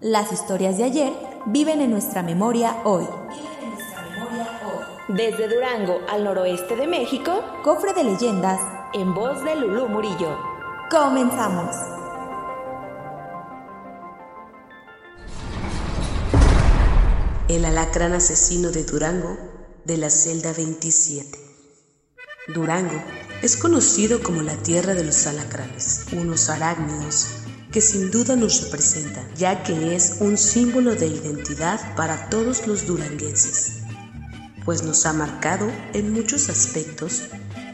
Las historias de ayer viven en nuestra memoria hoy. Desde Durango al noroeste de México, Cofre de leyendas en voz de Lulú Murillo. Comenzamos. El alacrán asesino de Durango de la celda 27. Durango es conocido como la tierra de los alacranes, unos arácnidos que sin duda nos representan, ya que es un símbolo de identidad para todos los duranguenses, pues nos ha marcado en muchos aspectos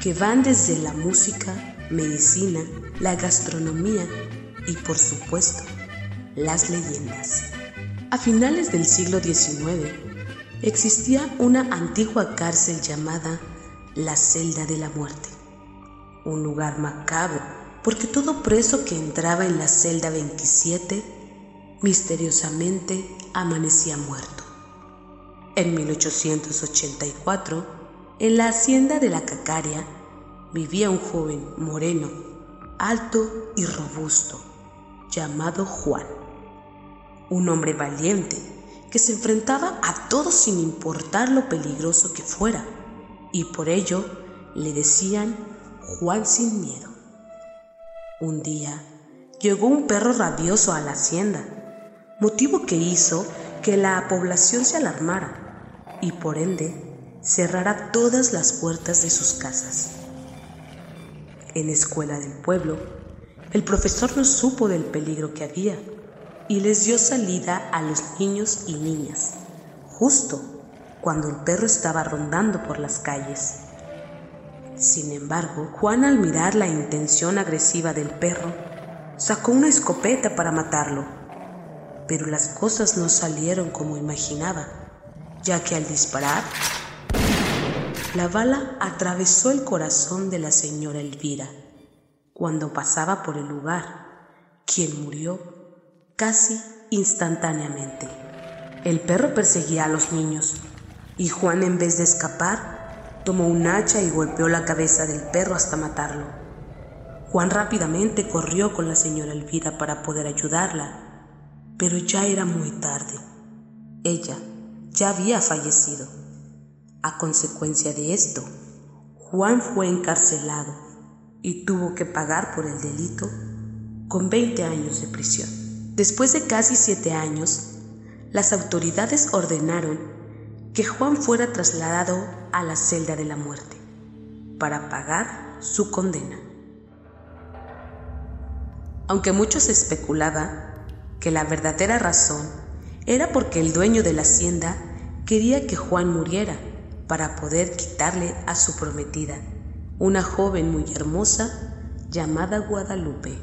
que van desde la música, medicina, la gastronomía y por supuesto las leyendas. A finales del siglo XIX existía una antigua cárcel llamada la celda de la muerte, un lugar macabro porque todo preso que entraba en la celda 27 misteriosamente amanecía muerto. En 1884, en la hacienda de la Cacaria, vivía un joven moreno, alto y robusto, llamado Juan un hombre valiente que se enfrentaba a todo sin importar lo peligroso que fuera, y por ello le decían Juan sin miedo. Un día llegó un perro rabioso a la hacienda, motivo que hizo que la población se alarmara y por ende cerrara todas las puertas de sus casas. En la escuela del pueblo, el profesor no supo del peligro que había y les dio salida a los niños y niñas, justo cuando el perro estaba rondando por las calles. Sin embargo, Juan al mirar la intención agresiva del perro, sacó una escopeta para matarlo, pero las cosas no salieron como imaginaba, ya que al disparar, la bala atravesó el corazón de la señora Elvira cuando pasaba por el lugar, quien murió casi instantáneamente. El perro perseguía a los niños y Juan en vez de escapar tomó un hacha y golpeó la cabeza del perro hasta matarlo. Juan rápidamente corrió con la señora Elvira para poder ayudarla, pero ya era muy tarde. Ella ya había fallecido. A consecuencia de esto, Juan fue encarcelado y tuvo que pagar por el delito con 20 años de prisión. Después de casi siete años, las autoridades ordenaron que Juan fuera trasladado a la celda de la muerte para pagar su condena. Aunque muchos especulaban que la verdadera razón era porque el dueño de la hacienda quería que Juan muriera para poder quitarle a su prometida, una joven muy hermosa llamada Guadalupe.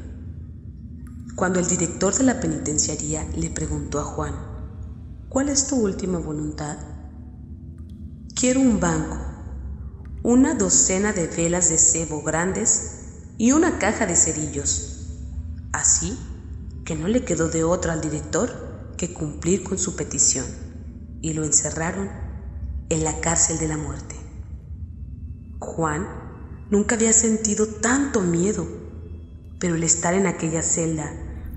Cuando el director de la penitenciaría le preguntó a Juan, ¿cuál es tu última voluntad? Quiero un banco, una docena de velas de cebo grandes y una caja de cerillos. Así que no le quedó de otra al director que cumplir con su petición y lo encerraron en la cárcel de la muerte. Juan nunca había sentido tanto miedo, pero el estar en aquella celda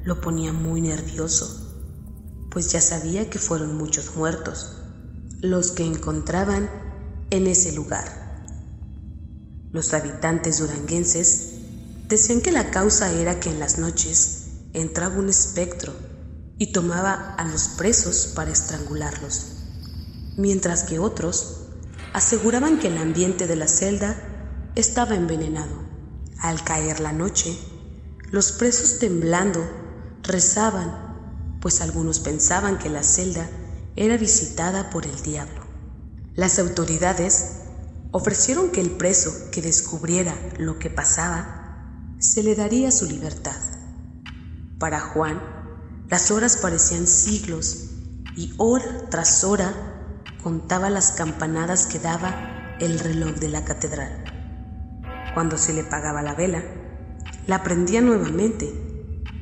lo ponía muy nervioso, pues ya sabía que fueron muchos muertos los que encontraban en ese lugar. Los habitantes duranguenses decían que la causa era que en las noches entraba un espectro y tomaba a los presos para estrangularlos, mientras que otros aseguraban que el ambiente de la celda estaba envenenado. Al caer la noche, los presos temblando rezaban, pues algunos pensaban que la celda era visitada por el diablo. Las autoridades ofrecieron que el preso que descubriera lo que pasaba se le daría su libertad. Para Juan, las horas parecían siglos y hora tras hora contaba las campanadas que daba el reloj de la catedral. Cuando se le pagaba la vela, la prendía nuevamente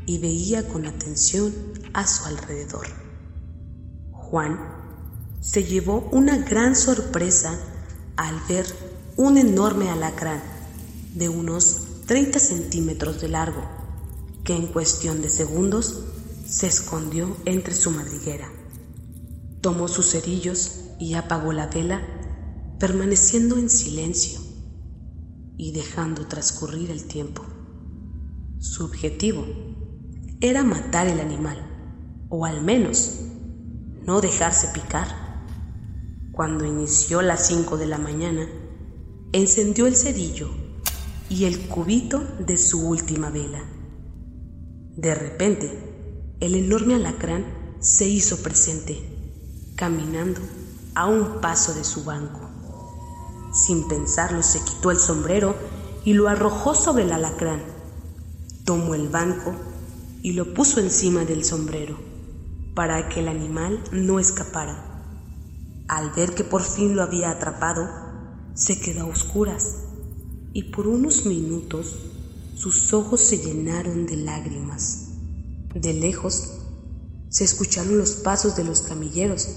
y veía con atención a su alrededor. Juan se llevó una gran sorpresa al ver un enorme alacrán de unos 30 centímetros de largo, que en cuestión de segundos se escondió entre su madriguera. Tomó sus cerillos y apagó la vela, permaneciendo en silencio y dejando transcurrir el tiempo. Su objetivo era matar el animal, o al menos no dejarse picar. Cuando inició las 5 de la mañana, encendió el cerillo y el cubito de su última vela. De repente, el enorme alacrán se hizo presente, caminando a un paso de su banco. Sin pensarlo, se quitó el sombrero y lo arrojó sobre el alacrán. Tomó el banco y lo puso encima del sombrero para que el animal no escapara. Al ver que por fin lo había atrapado, se quedó a oscuras y por unos minutos sus ojos se llenaron de lágrimas. De lejos se escucharon los pasos de los camilleros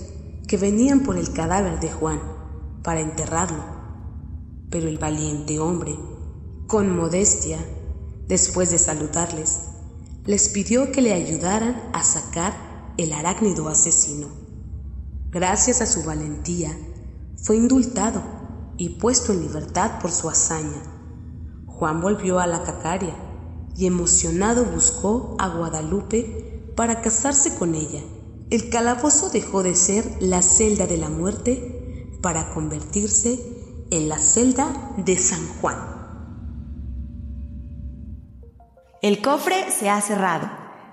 que venían por el cadáver de Juan para enterrarlo. Pero el valiente hombre, con modestia, después de saludarles, les pidió que le ayudaran a sacar el arácnido asesino. Gracias a su valentía, fue indultado y puesto en libertad por su hazaña. Juan volvió a la cacaria y emocionado buscó a Guadalupe para casarse con ella. El calabozo dejó de ser la celda de la muerte para convertirse en la celda de San Juan. El cofre se ha cerrado.